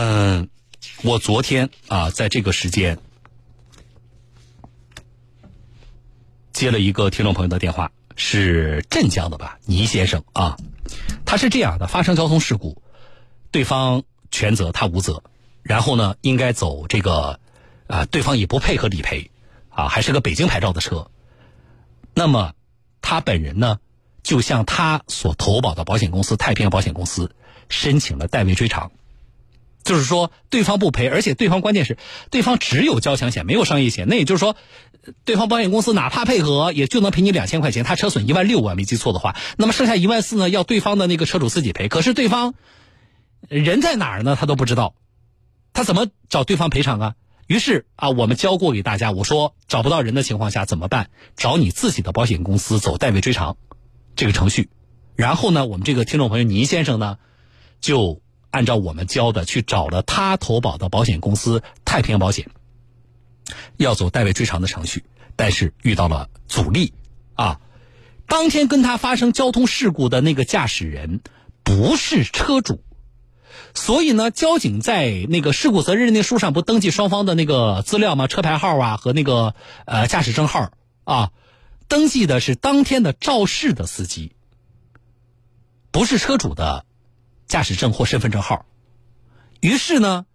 嗯，我昨天啊，在这个时间接了一个听众朋友的电话，是镇江的吧，倪先生啊，他是这样的：发生交通事故，对方全责，他无责，然后呢，应该走这个啊，对方也不配合理赔啊，还是个北京牌照的车，那么他本人呢，就向他所投保的保险公司太平洋保险公司申请了代位追偿。就是说，对方不赔，而且对方关键是，对方只有交强险，没有商业险。那也就是说，对方保险公司哪怕配合，也就能赔你两千块钱。他车损一万六，我没记错的话，那么剩下一万四呢，要对方的那个车主自己赔。可是对方人在哪儿呢？他都不知道，他怎么找对方赔偿啊？于是啊，我们教过给大家，我说找不到人的情况下怎么办？找你自己的保险公司走代位追偿这个程序。然后呢，我们这个听众朋友倪先生呢，就。按照我们教的去找了他投保的保险公司太平洋保险，要走代位追偿的程序，但是遇到了阻力啊！当天跟他发生交通事故的那个驾驶人不是车主，所以呢，交警在那个事故责任认定书上不登记双方的那个资料吗？车牌号啊和那个呃驾驶证号啊，登记的是当天的肇事的司机，不是车主的。驾驶证或身份证号，于是呢，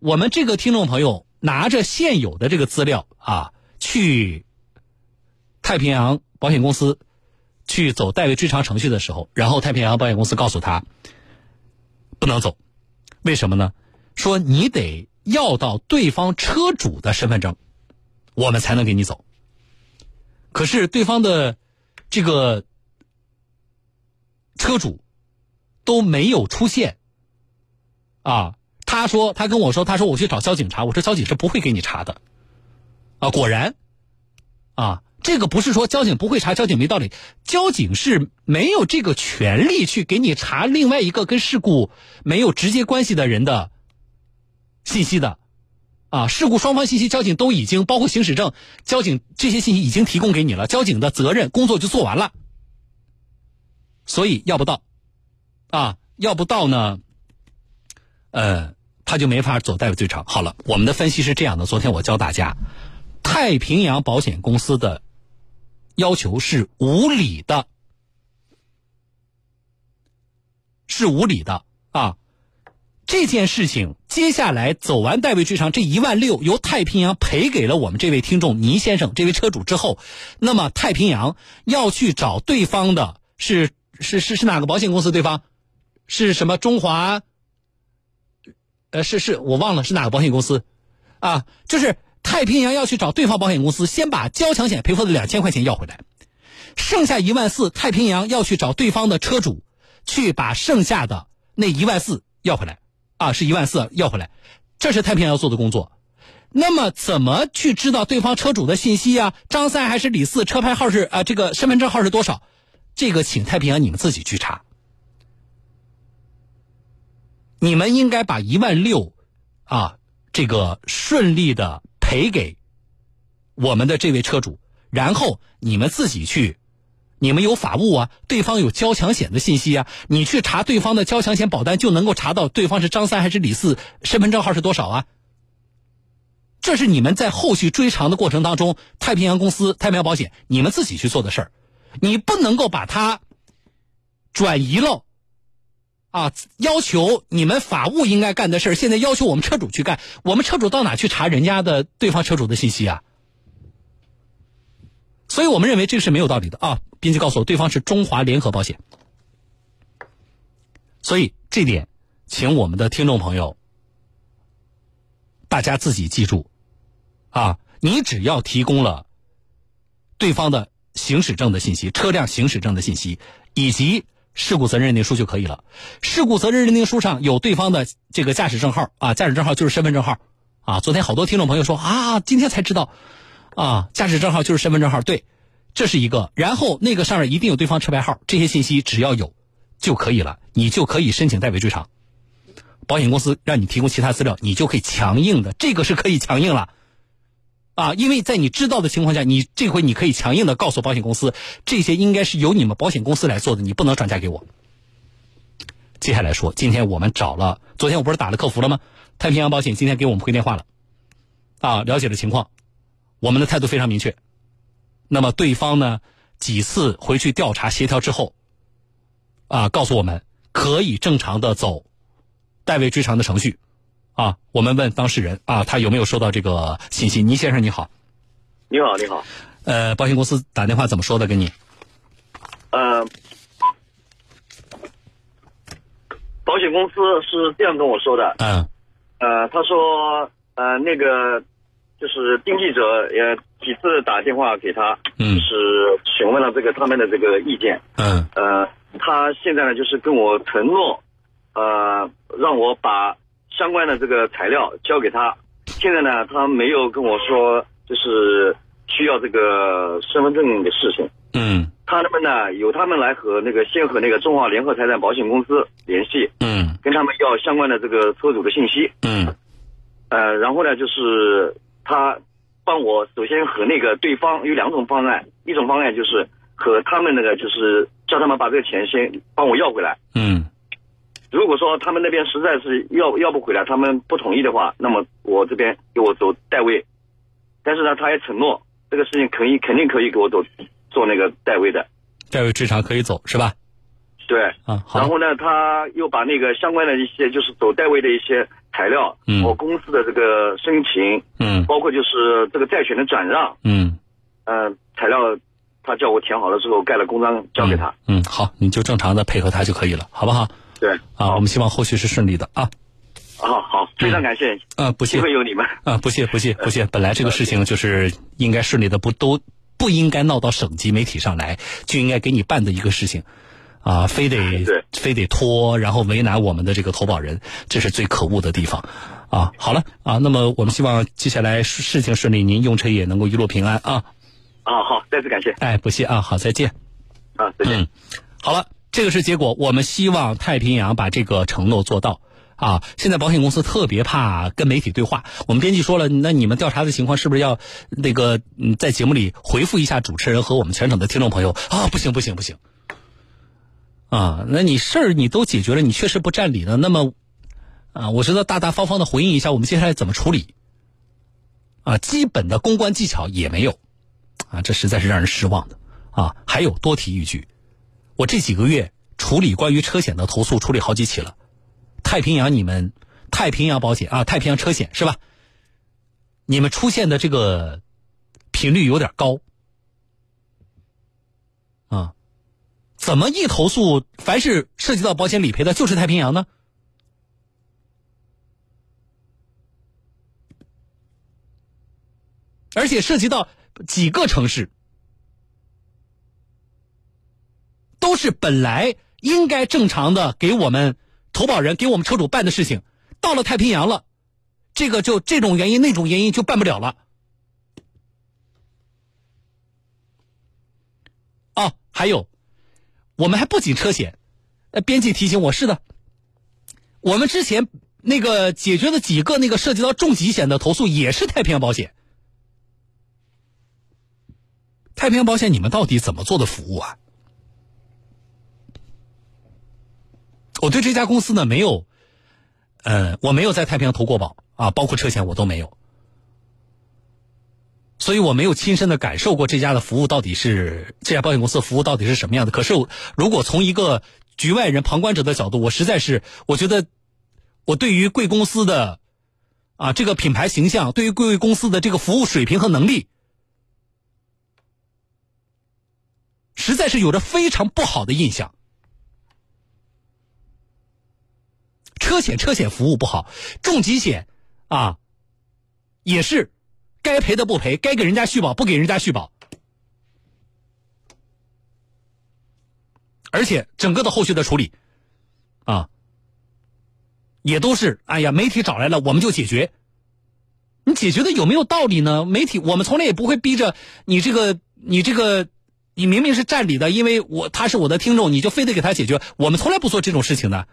我们这个听众朋友拿着现有的这个资料啊，去太平洋保险公司去走代位追偿程序的时候，然后太平洋保险公司告诉他不能走，为什么呢？说你得要到对方车主的身份证，我们才能给你走。可是对方的这个车主。都没有出现，啊，他说他跟我说，他说我去找交警查，我说交警是不会给你查的，啊，果然，啊，这个不是说交警不会查，交警没道理，交警是没有这个权利去给你查另外一个跟事故没有直接关系的人的信息的，啊，事故双方信息交警都已经包括行驶证，交警这些信息已经提供给你了，交警的责任工作就做完了，所以要不到。啊，要不到呢，呃，他就没法走代位追偿。好了，我们的分析是这样的：昨天我教大家，太平洋保险公司的要求是无理的，是无理的啊！这件事情接下来走完代位追偿，这一万六由太平洋赔给了我们这位听众倪先生这位车主之后，那么太平洋要去找对方的是是是是哪个保险公司？对方？是什么？中华，呃，是是我忘了是哪个保险公司，啊，就是太平洋要去找对方保险公司，先把交强险赔付的两千块钱要回来，剩下一万四，太平洋要去找对方的车主，去把剩下的那一万四要回来，啊，是一万四要回来，这是太平洋要做的工作。那么怎么去知道对方车主的信息啊？张三还是李四？车牌号是啊？这个身份证号是多少？这个请太平洋你们自己去查。你们应该把一万六，啊，这个顺利的赔给我们的这位车主，然后你们自己去，你们有法务啊，对方有交强险的信息啊，你去查对方的交强险保单，就能够查到对方是张三还是李四，身份证号是多少啊？这是你们在后续追偿的过程当中，太平洋公司、太平洋保险你们自己去做的事儿，你不能够把它转移了。啊！要求你们法务应该干的事儿，现在要求我们车主去干。我们车主到哪去查人家的对方车主的信息啊？所以我们认为这个是没有道理的啊！编辑告诉我，对方是中华联合保险。所以这点，请我们的听众朋友，大家自己记住啊！你只要提供了对方的行驶证的信息、车辆行驶证的信息以及。事故责任认定书就可以了。事故责任认定书上有对方的这个驾驶证号啊，驾驶证号就是身份证号啊。昨天好多听众朋友说啊，今天才知道啊，驾驶证号就是身份证号。对，这是一个。然后那个上面一定有对方车牌号，这些信息只要有就可以了，你就可以申请代为追偿。保险公司让你提供其他资料，你就可以强硬的，这个是可以强硬了。啊，因为在你知道的情况下，你这回你可以强硬的告诉保险公司，这些应该是由你们保险公司来做的，你不能转嫁给我。接下来说，今天我们找了，昨天我不是打了客服了吗？太平洋保险今天给我们回电话了，啊，了解了情况，我们的态度非常明确。那么对方呢，几次回去调查协调之后，啊，告诉我们可以正常的走代位追偿的程序，啊，我们问当事人啊，他有没有收到这个信息？倪先生你好，你好，你好，呃，保险公司打电话怎么说的？跟你？呃，保险公司是这样跟我说的，嗯呃，他说，呃，那个就是丁记者也几次打电话给他，嗯就是询问了这个他们的这个意见，嗯呃，他现在呢就是跟我承诺，呃，让我把相关的这个材料交给他。现在呢，他没有跟我说就是需要这个身份证的事情。嗯他们呢，由他们来和那个先和那个中华联合财产保险公司联系，嗯跟他们要相关的这个车主的信息。嗯呃，然后呢，就是他帮我首先和那个对方有两种方案，一种方案就是和他们那个就是叫他们把这个钱先帮我要回来。嗯如果说他们那边实在是要要不回来，他们不同意的话，那么我这边给我走代位。但是呢，他也承诺这个事情可以肯定可以给我走做那个代位的。代位追偿可以走是吧？对，啊，好。然后呢，他又把那个相关的一些就是走代位的一些材料，嗯我公司的这个申请，嗯包括就是这个债权的转让，嗯嗯、材料他叫我填好了之后盖了公章交给他。嗯，好，你就正常的配合他就可以了，好不好？对，啊，我们希望后续是顺利的啊。好好，非常感谢，啊，不谢幸亏有你们。啊，不谢不谢不谢。本来这个事情就是应该顺利的，不都不应该闹到省级媒体上来，就应该给你办的一个事情，啊，非得非得拖，然后为难我们的这个投保人，这是最可恶的地方。啊，好了啊，那么我们希望接下来事事情顺利，您用车也能够一路平安啊。啊，好，再次感谢哎，不谢啊，好，再见。啊，再见。嗯，好了，这个是结果。我们希望太平洋把这个承诺做到啊。现在保险公司特别怕跟媒体对话。我们编辑说了，那你们调查的情况是不是要那个嗯，在节目里回复一下主持人和我们全省的听众朋友啊？不行不行不行啊！那你事儿你都解决了，你确实不占理了。那么啊，我觉得大大方方的回应一下，我们接下来怎么处理啊？基本的公关技巧也没有啊，这实在是让人失望的啊。还有多提一句。我这几个月处理关于车险的投诉，处理好几起了。太平洋，你们太平洋保险啊，太平洋车险是吧？你们出现的这个频率有点高啊？怎么一投诉，凡是涉及到保险理赔的，就是太平洋呢？而且涉及到几个城市。都是本来应该正常的给我们投保人、给我们车主办的事情，到了太平洋了，这个就这种原因、那种原因就办不了了。哦，还有，我们还不仅车险，呃，编辑提醒我是的，我们之前那个解决的几个那个涉及到重疾险的投诉也是太平洋保险。太平洋保险，你们到底怎么做的服务啊？我对这家公司呢没有，呃，我没有在太平洋投过保啊，包括车险我都没有，所以我没有亲身的感受过这家的服务到底是这家保险公司服务到底是什么样的。可是，如果从一个局外人、旁观者的角度，我实在是我觉得，我对于贵公司的啊这个品牌形象，对于贵公司的这个服务水平和能力，实在是有着非常不好的印象。车险车险服务不好，重疾险啊，也是该赔的不赔，该给人家续保不给人家续保，而且整个的后续的处理啊，也都是哎呀，媒体找来了我们就解决。你解决的有没有道理呢？媒体我们从来也不会逼着你这个你这个你明明是占理的，因为我他是我的听众，你就非得给他解决。我们从来不做这种事情的。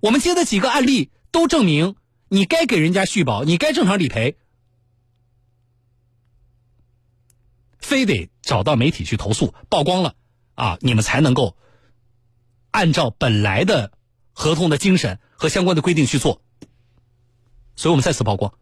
我们接的几个案例都证明，你该给人家续保，你该正常理赔，非得找到媒体去投诉曝光了啊，你们才能够按照本来的合同的精神和相关的规定去做。所以我们再次曝光，